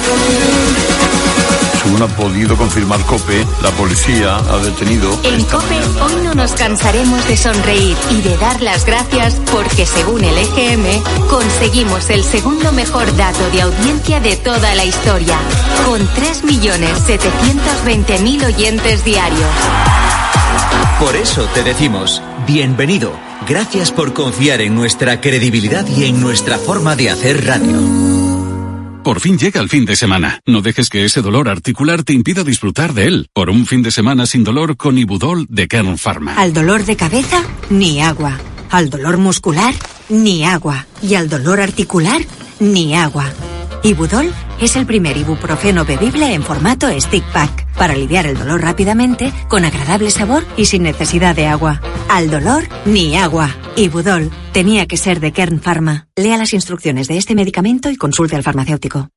Según ha podido confirmar COPE, la policía ha detenido... En COPE hoy no nos cansaremos de sonreír y de dar las gracias porque según el EGM conseguimos el segundo mejor dato de audiencia de toda la historia, con 3.720.000 oyentes diarios. Por eso te decimos, bienvenido. Gracias por confiar en nuestra credibilidad y en nuestra forma de hacer radio. Por fin llega el fin de semana. No dejes que ese dolor articular te impida disfrutar de él. Por un fin de semana sin dolor con Ibudol de Kern Pharma. Al dolor de cabeza, ni agua. Al dolor muscular, ni agua. Y al dolor articular, ni agua. Ibudol es el primer ibuprofeno bebible en formato stick pack para aliviar el dolor rápidamente, con agradable sabor y sin necesidad de agua. Al dolor, ni agua. Ibudol tenía que ser de Kern Pharma. Lea las instrucciones de este medicamento y consulte al farmacéutico.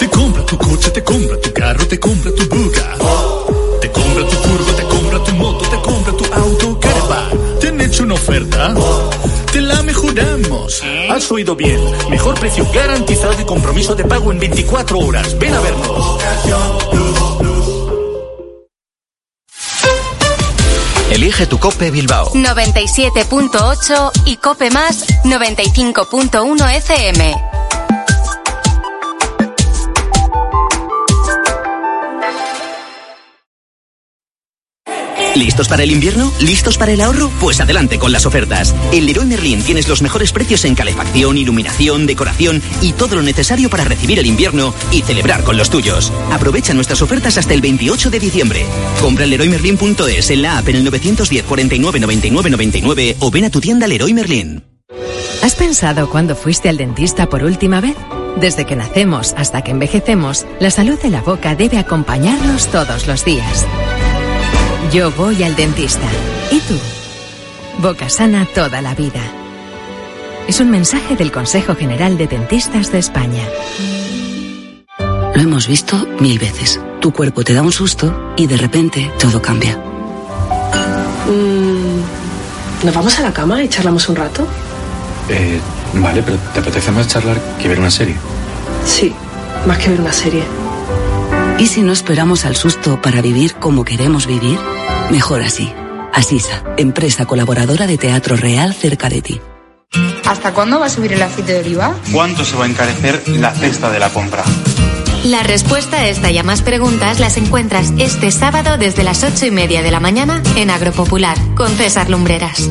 Te compra tu coche, te compra tu carro, te compra tu buga. Te compra tu curva, te compra tu moto, te compra tu auto. ¿Te han hecho una oferta? Te la mejoramos. Has oído bien. Mejor precio garantizado y compromiso de pago en 24 horas. Ven a vernos. Elige tu Cope Bilbao. 97.8 y Cope Más 95.1 FM. ¿Listos para el invierno? ¿Listos para el ahorro? Pues adelante con las ofertas. En Leroy Merlin tienes los mejores precios en calefacción, iluminación, decoración y todo lo necesario para recibir el invierno y celebrar con los tuyos. Aprovecha nuestras ofertas hasta el 28 de diciembre. Compra en leroymerlin.es en la app en el 910 49 99 99 o ven a tu tienda Leroy Merlin. ¿Has pensado cuándo fuiste al dentista por última vez? Desde que nacemos hasta que envejecemos, la salud de la boca debe acompañarnos todos los días. Yo voy al dentista. ¿Y tú? Boca sana toda la vida. Es un mensaje del Consejo General de Dentistas de España. Lo hemos visto mil veces. Tu cuerpo te da un susto y de repente todo cambia. Mm, ¿Nos vamos a la cama y charlamos un rato? Eh, vale, pero ¿te apetece más charlar que ver una serie? Sí, más que ver una serie. ¿Y si no esperamos al susto para vivir como queremos vivir? Mejor así. Asisa, empresa colaboradora de Teatro Real cerca de ti. ¿Hasta cuándo va a subir el aceite de oliva? ¿Cuánto se va a encarecer la cesta de la compra? La respuesta a esta y a más preguntas las encuentras este sábado desde las ocho y media de la mañana en Agropopular con César Lumbreras.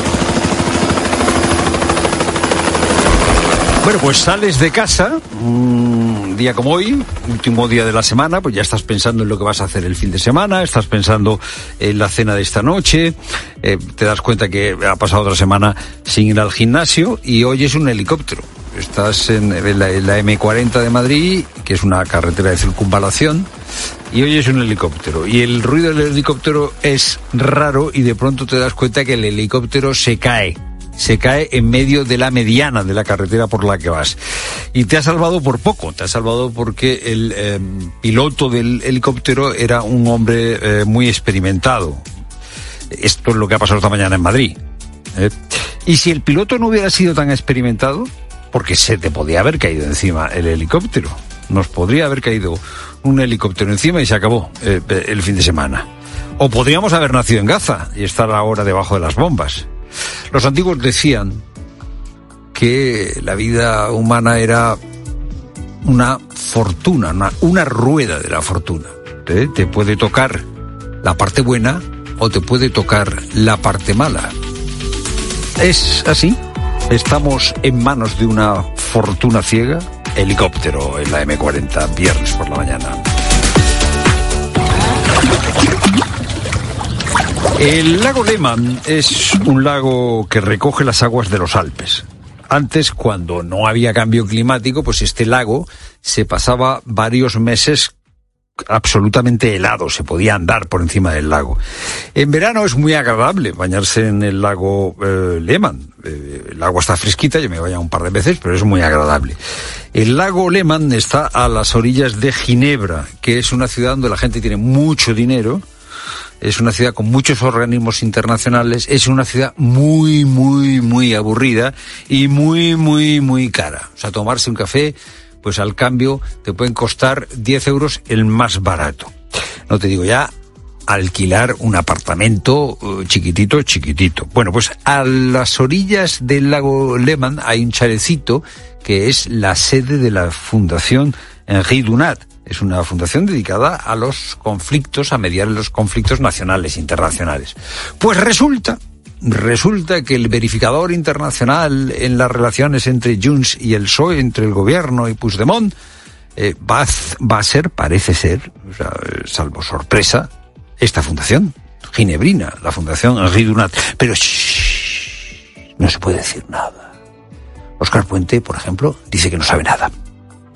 Bueno, pues sales de casa, un día como hoy, último día de la semana, pues ya estás pensando en lo que vas a hacer el fin de semana, estás pensando en la cena de esta noche, eh, te das cuenta que ha pasado otra semana sin ir al gimnasio y hoy es un helicóptero. Estás en, la, en la M40 de Madrid, que es una carretera de circunvalación, y hoy es un helicóptero. Y el ruido del helicóptero es raro y de pronto te das cuenta que el helicóptero se cae se cae en medio de la mediana de la carretera por la que vas. Y te ha salvado por poco, te ha salvado porque el eh, piloto del helicóptero era un hombre eh, muy experimentado. Esto es lo que ha pasado esta mañana en Madrid. ¿eh? Y si el piloto no hubiera sido tan experimentado, porque se te podía haber caído encima el helicóptero. Nos podría haber caído un helicóptero encima y se acabó eh, el fin de semana. O podríamos haber nacido en Gaza y estar ahora debajo de las bombas. Los antiguos decían que la vida humana era una fortuna, una, rueda de la fortuna. Te puede tocar la parte buena o te puede tocar la parte mala. Es así. Estamos en manos de una fortuna ciega. Helicóptero en la M40, viernes por la mañana. El lago Lehmann es un lago que recoge las aguas de los Alpes. Antes, cuando no había cambio climático, pues este lago se pasaba varios meses absolutamente helado, se podía andar por encima del lago. En verano es muy agradable bañarse en el lago eh, Lehmann. Eh, el agua está fresquita, yo me he bañado un par de veces, pero es muy agradable. El lago Lehmann está a las orillas de Ginebra, que es una ciudad donde la gente tiene mucho dinero, es una ciudad con muchos organismos internacionales, es una ciudad muy, muy, muy aburrida y muy, muy, muy cara. O sea, tomarse un café, pues al cambio te pueden costar 10 euros el más barato. No te digo ya alquilar un apartamento uh, chiquitito, chiquitito. Bueno, pues a las orillas del lago Lehmann hay un chalecito que es la sede de la Fundación Henri Dunat es una fundación dedicada a los conflictos, a mediar los conflictos nacionales internacionales. Pues resulta, resulta que el verificador internacional en las relaciones entre Junts y el PSOE, entre el gobierno y Puigdemont, eh, va, a, ser, parece ser, salvo sorpresa, esta fundación, ginebrina, la fundación Henri Dunat. Pero shh, no se puede decir nada. Oscar Puente, por ejemplo, dice que no sabe nada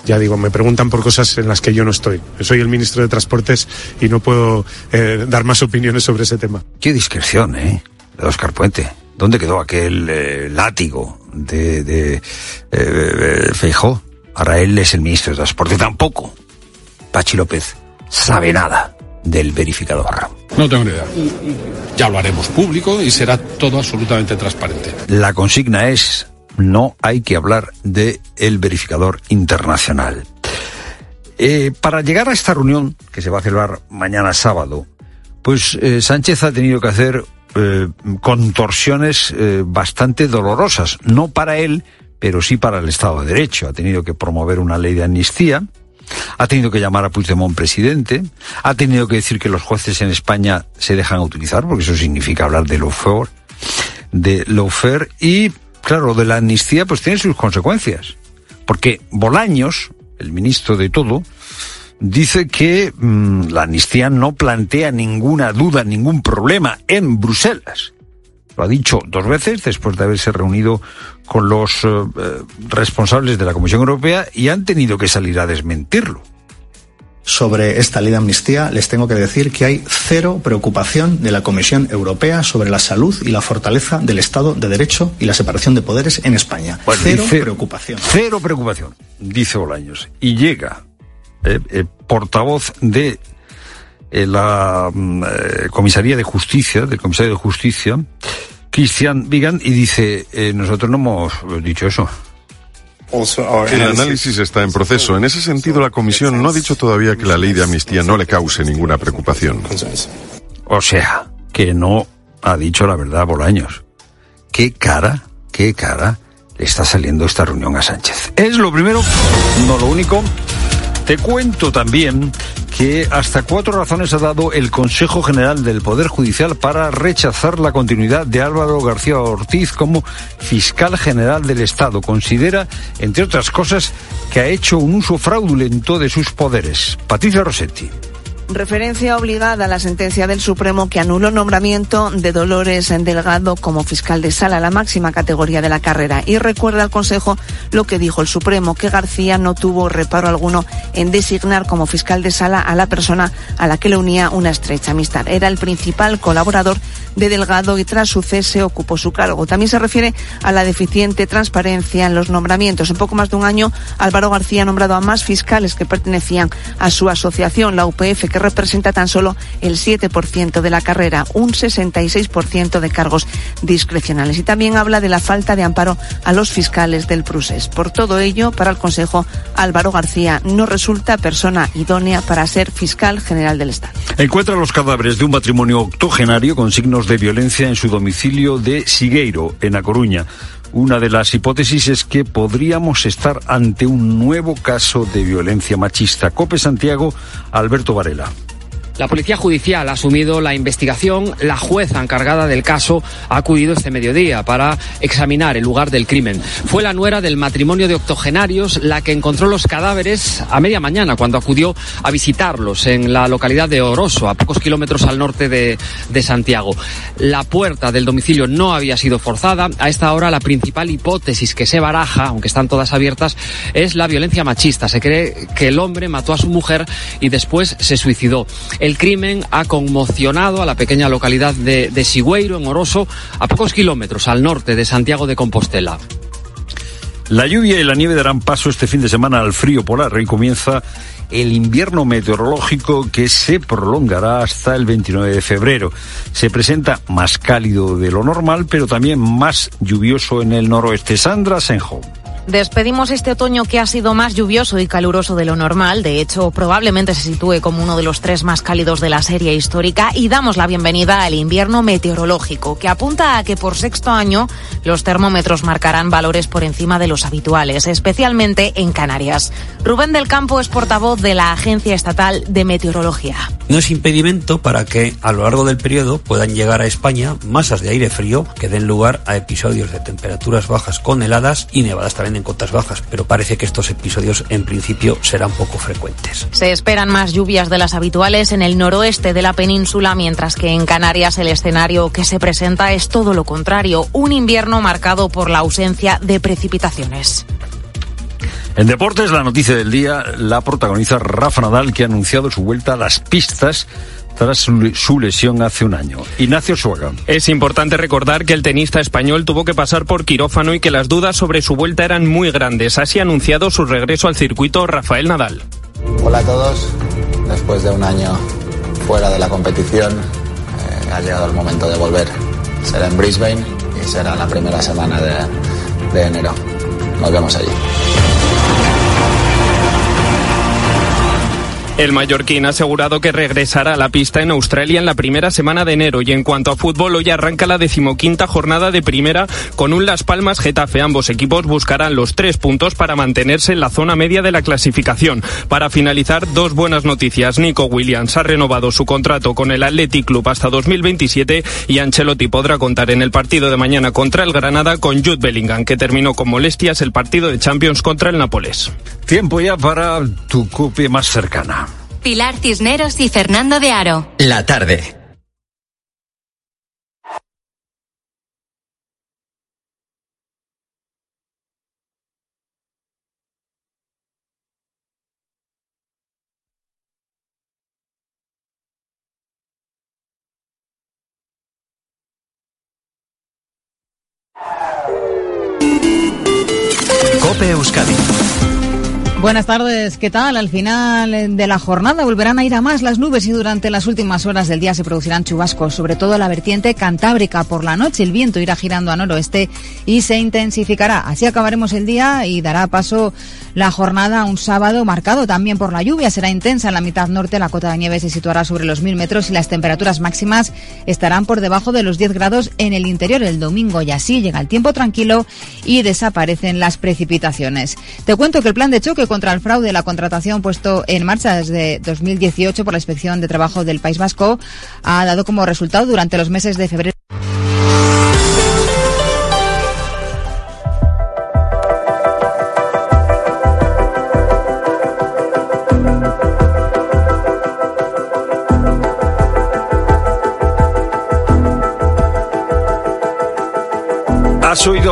ya digo, me preguntan por cosas en las que yo no estoy. Soy el ministro de Transportes y no puedo eh, dar más opiniones sobre ese tema. Qué discreción, ¿eh? De Oscar Puente. ¿Dónde quedó aquel eh, látigo de, de eh, Feijó? Ahora él es el ministro de Transporte. Tampoco. Pachi López sabe nada del verificador. No tengo ni idea. Ya lo haremos público y será todo absolutamente transparente. La consigna es no hay que hablar de el verificador internacional. Eh, para llegar a esta reunión, que se va a celebrar mañana sábado, pues eh, Sánchez ha tenido que hacer eh, contorsiones bastante dolorosas, no para él, pero sí para el Estado de Derecho. Ha tenido que promover una ley de amnistía, ha tenido que llamar a Puigdemont presidente, ha tenido que decir que los jueces en España se dejan utilizar, porque eso significa hablar de lawfare, de lawfare, y claro, de la amnistía pues tiene sus consecuencias. Porque Bolaños, el ministro de todo, dice que mm, la amnistía no plantea ninguna duda, ningún problema en Bruselas. Lo ha dicho dos veces después de haberse reunido con los eh, eh, responsables de la Comisión Europea y han tenido que salir a desmentirlo sobre esta ley de amnistía, les tengo que decir que hay cero preocupación de la Comisión Europea sobre la salud y la fortaleza del Estado de Derecho y la separación de poderes en España. cero preocupación. Cero preocupación, dice Bolaños. Y llega el eh, portavoz de la mm, Comisaría de Justicia, del Comisario de Justicia, Christian Vigan, y dice, nosotros no hemos dicho eso. El análisis está en proceso. En ese sentido, la Comisión no ha dicho todavía que la ley de amnistía no le cause ninguna preocupación. O sea, que no ha dicho la verdad Bolaños. ¿Qué cara, qué cara le está saliendo esta reunión a Sánchez? Es lo primero, no lo único. Te cuento también que hasta cuatro razones ha dado el Consejo General del Poder Judicial para rechazar la continuidad de Álvaro García Ortiz como fiscal general del Estado. Considera, entre otras cosas, que ha hecho un uso fraudulento de sus poderes. Patricia Rossetti. Referencia obligada a la sentencia del Supremo que anuló nombramiento de Dolores Delgado como fiscal de sala, la máxima categoría de la carrera. Y recuerda al Consejo lo que dijo el Supremo, que García no tuvo reparo alguno en designar como fiscal de sala a la persona a la que le unía una estrecha amistad. Era el principal colaborador de Delgado y tras su cese ocupó su cargo. También se refiere a la deficiente transparencia en los nombramientos. En poco más de un año, Álvaro García ha nombrado a más fiscales que pertenecían a su asociación, la UPF, que representa tan solo el 7% de la carrera, un 66% de cargos discrecionales. Y también habla de la falta de amparo a los fiscales del Prusés. Por todo ello, para el Consejo, Álvaro García no resulta persona idónea para ser fiscal general del Estado. Encuentra los cadáveres de un matrimonio octogenario con signos de violencia en su domicilio de Sigueiro, en A Coruña. Una de las hipótesis es que podríamos estar ante un nuevo caso de violencia machista. Cope Santiago, Alberto Varela. La Policía Judicial ha asumido la investigación. La jueza encargada del caso ha acudido este mediodía para examinar el lugar del crimen. Fue la nuera del matrimonio de octogenarios la que encontró los cadáveres a media mañana cuando acudió a visitarlos en la localidad de Oroso, a pocos kilómetros al norte de, de Santiago. La puerta del domicilio no había sido forzada. A esta hora la principal hipótesis que se baraja, aunque están todas abiertas, es la violencia machista. Se cree que el hombre mató a su mujer y después se suicidó. El crimen ha conmocionado a la pequeña localidad de, de Sigüeiro, en Oroso, a pocos kilómetros al norte de Santiago de Compostela. La lluvia y la nieve darán paso este fin de semana al frío polar y comienza el invierno meteorológico que se prolongará hasta el 29 de febrero. Se presenta más cálido de lo normal, pero también más lluvioso en el noroeste. Sandra Senjo. Despedimos este otoño que ha sido más lluvioso y caluroso de lo normal. De hecho, probablemente se sitúe como uno de los tres más cálidos de la serie histórica. Y damos la bienvenida al invierno meteorológico, que apunta a que por sexto año los termómetros marcarán valores por encima de los habituales, especialmente en Canarias. Rubén del Campo es portavoz de la Agencia Estatal de Meteorología. No es impedimento para que a lo largo del periodo puedan llegar a España masas de aire frío que den lugar a episodios de temperaturas bajas con heladas y nevadas también en cotas bajas, pero parece que estos episodios en principio serán poco frecuentes. Se esperan más lluvias de las habituales en el noroeste de la península, mientras que en Canarias el escenario que se presenta es todo lo contrario, un invierno marcado por la ausencia de precipitaciones. En deportes, la noticia del día la protagoniza Rafa Nadal, que ha anunciado su vuelta a las pistas tras su lesión hace un año. Ignacio Suaga. Es importante recordar que el tenista español tuvo que pasar por quirófano y que las dudas sobre su vuelta eran muy grandes. Así ha anunciado su regreso al circuito Rafael Nadal. Hola a todos. Después de un año fuera de la competición, eh, ha llegado el momento de volver. Será en Brisbane y será la primera semana de, de enero. Nos vemos allí. El mallorquín ha asegurado que regresará a la pista en Australia en la primera semana de enero y en cuanto a fútbol hoy arranca la decimoquinta jornada de primera con un Las Palmas Getafe. Ambos equipos buscarán los tres puntos para mantenerse en la zona media de la clasificación. Para finalizar, dos buenas noticias. Nico Williams ha renovado su contrato con el Athletic Club hasta 2027 y Ancelotti podrá contar en el partido de mañana contra el Granada con Jude Bellingham, que terminó con molestias el partido de Champions contra el Nápoles. Tiempo ya para tu copia más cercana. Pilar Cisneros y Fernando de Aro. La tarde. Cope Euskadi. Buenas tardes, ¿qué tal? Al final de la jornada volverán a ir a más las nubes y durante las últimas horas del día se producirán chubascos, sobre todo en la vertiente cantábrica. Por la noche el viento irá girando a noroeste y se intensificará. Así acabaremos el día y dará paso la jornada un sábado marcado también por la lluvia. Será intensa en la mitad norte, la cota de nieve se situará sobre los mil metros y las temperaturas máximas estarán por debajo de los 10 grados en el interior el domingo y así llega el tiempo tranquilo y desaparecen las precipitaciones. Te cuento que el plan de choque contra el fraude, la contratación puesto en marcha desde 2018 por la Inspección de Trabajo del País Vasco, ha dado como resultado durante los meses de febrero.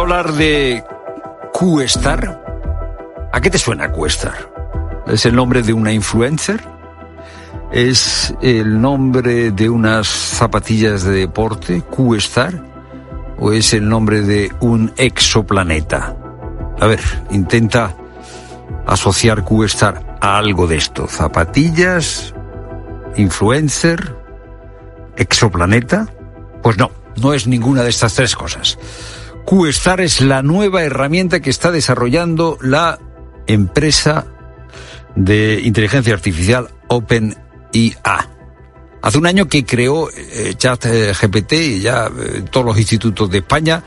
Hablar de Q-Star? ¿A qué te suena Q-Star? ¿Es el nombre de una influencer? ¿Es el nombre de unas zapatillas de deporte, Q-Star? ¿O es el nombre de un exoplaneta? A ver, intenta asociar Q-Star a algo de esto. ¿Zapatillas? ¿Influencer? ¿Exoplaneta? Pues no, no es ninguna de estas tres cosas. QStar es la nueva herramienta que está desarrollando la empresa de inteligencia artificial OpenIA. Hace un año que creó eh, ChatGPT y ya eh, todos los institutos de España,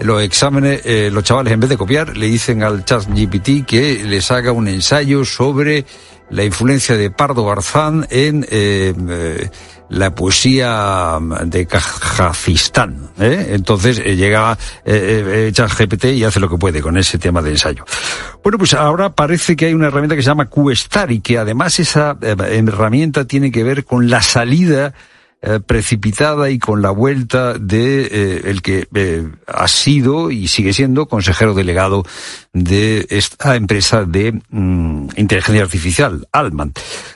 los exámenes, eh, los chavales en vez de copiar le dicen al ChatGPT que les haga un ensayo sobre la influencia de Pardo Barzán en eh, eh, la poesía de Kazajistán. ¿eh? Entonces eh, llega eh, ChatGPT y hace lo que puede con ese tema de ensayo. Bueno, pues ahora parece que hay una herramienta que se llama QStar y que además esa herramienta tiene que ver con la salida precipitada y con la vuelta de eh, el que eh, ha sido y sigue siendo consejero delegado de esta empresa de mm, inteligencia artificial, Altman.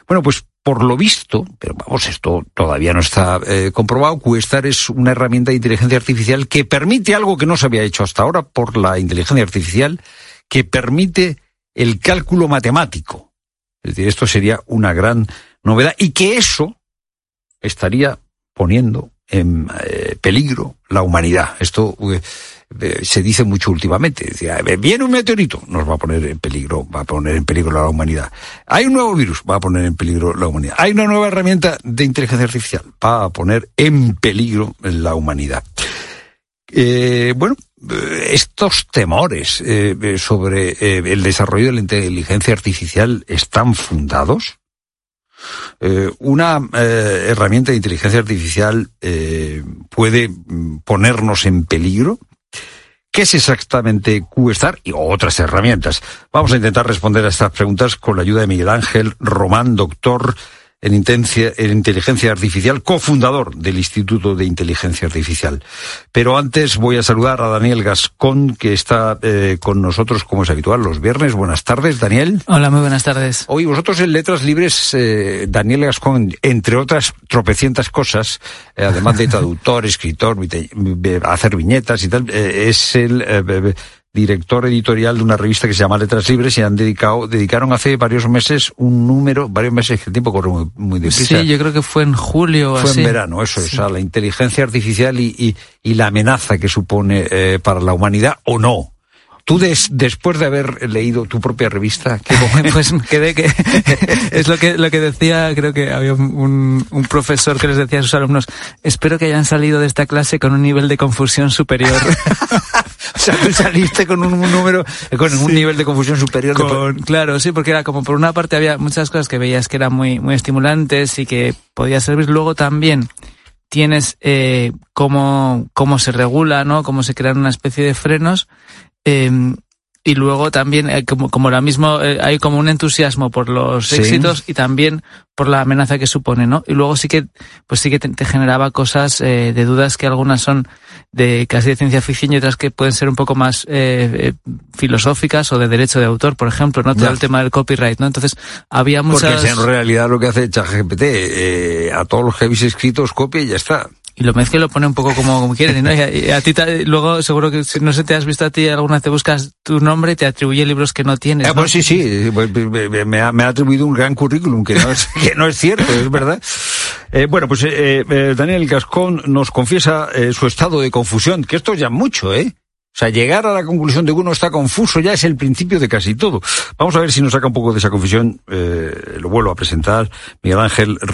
Bueno, pues por lo visto, pero vamos, esto todavía no está eh, comprobado, Questar es una herramienta de inteligencia artificial que permite algo que no se había hecho hasta ahora por la inteligencia artificial, que permite el cálculo matemático. Es decir, esto sería una gran novedad y que eso estaría poniendo en eh, peligro la humanidad. Esto eh, se dice mucho últimamente. Decía, viene un meteorito, nos va a poner en peligro, va a poner en peligro la humanidad. Hay un nuevo virus, va a poner en peligro la humanidad. Hay una nueva herramienta de inteligencia artificial, va a poner en peligro la humanidad. Eh, bueno, estos temores eh, sobre eh, el desarrollo de la inteligencia artificial están fundados. Eh, una eh, herramienta de inteligencia artificial eh, puede ponernos en peligro. ¿Qué es exactamente QStar y otras herramientas? Vamos a intentar responder a estas preguntas con la ayuda de Miguel Ángel Román, doctor en inteligencia artificial, cofundador del Instituto de Inteligencia Artificial. Pero antes voy a saludar a Daniel Gascón, que está eh, con nosotros como es habitual los viernes. Buenas tardes, Daniel. Hola, muy buenas tardes. Hoy vosotros en Letras Libres, eh, Daniel Gascón, entre otras tropecientas cosas, eh, además de traductor, escritor, hacer viñetas y tal, eh, es el eh, director editorial de una revista que se llama Letras Libres y han dedicado, dedicaron hace varios meses un número, varios meses, que el tiempo corre muy, muy deprisa. Sí, yo creo que fue en julio Fue así. en verano, eso Sí. es, a la inteligencia artificial y, y, y la amenaza que supone eh, para la humanidad o no. Tú des- después de haber leído tu propia revista, ¿qué pues me quedé que es lo que lo que decía creo que había un, un profesor que les decía a sus alumnos espero que hayan salido de esta clase con un nivel de confusión superior o sea tú saliste con un, número con un nivel de confusión superior de- claro sí porque era como por una parte había muchas cosas que veías que eran muy muy estimulantes y que podía servir. Luego también tienes eh, cómo cómo se regula no cómo se crean una especie de frenos eh, y luego también eh, como, como la mismo eh, hay como un entusiasmo por los éxitos y también por la amenaza que supone, ¿no? Y luego sí que pues sí que te, generaba cosas eh, de dudas que algunas son de casi de ciencia ficción y otras que pueden ser un poco más filosóficas o de derecho de autor, por ejemplo, ¿no? Todo el tema del copyright, ¿no? Entonces había muchas Porque en realidad lo que hace ChatGPT a todos los que habéis escrito os copia y ya está y lo mezcla y lo pone un poco como, como quieren, ¿no? Y a, ti luego seguro que no sé te has visto a ti alguna vez te buscas tu nombre y te atribuye libros que no tienes. Ah, pues sí, sí, pues, me ha, me ha, atribuido un gran currículum que no es, que no es cierto, es verdad. Eh, bueno, pues eh, eh, Daniel Gascón nos confiesa eh, su estado de confusión, que esto es ya mucho, ¿eh? O sea, llegar a la conclusión de que uno está confuso ya es el principio de casi todo. Vamos a ver si nos saca un poco de esa confusión. Eh, lo vuelvo a presentar. Miguel Ángel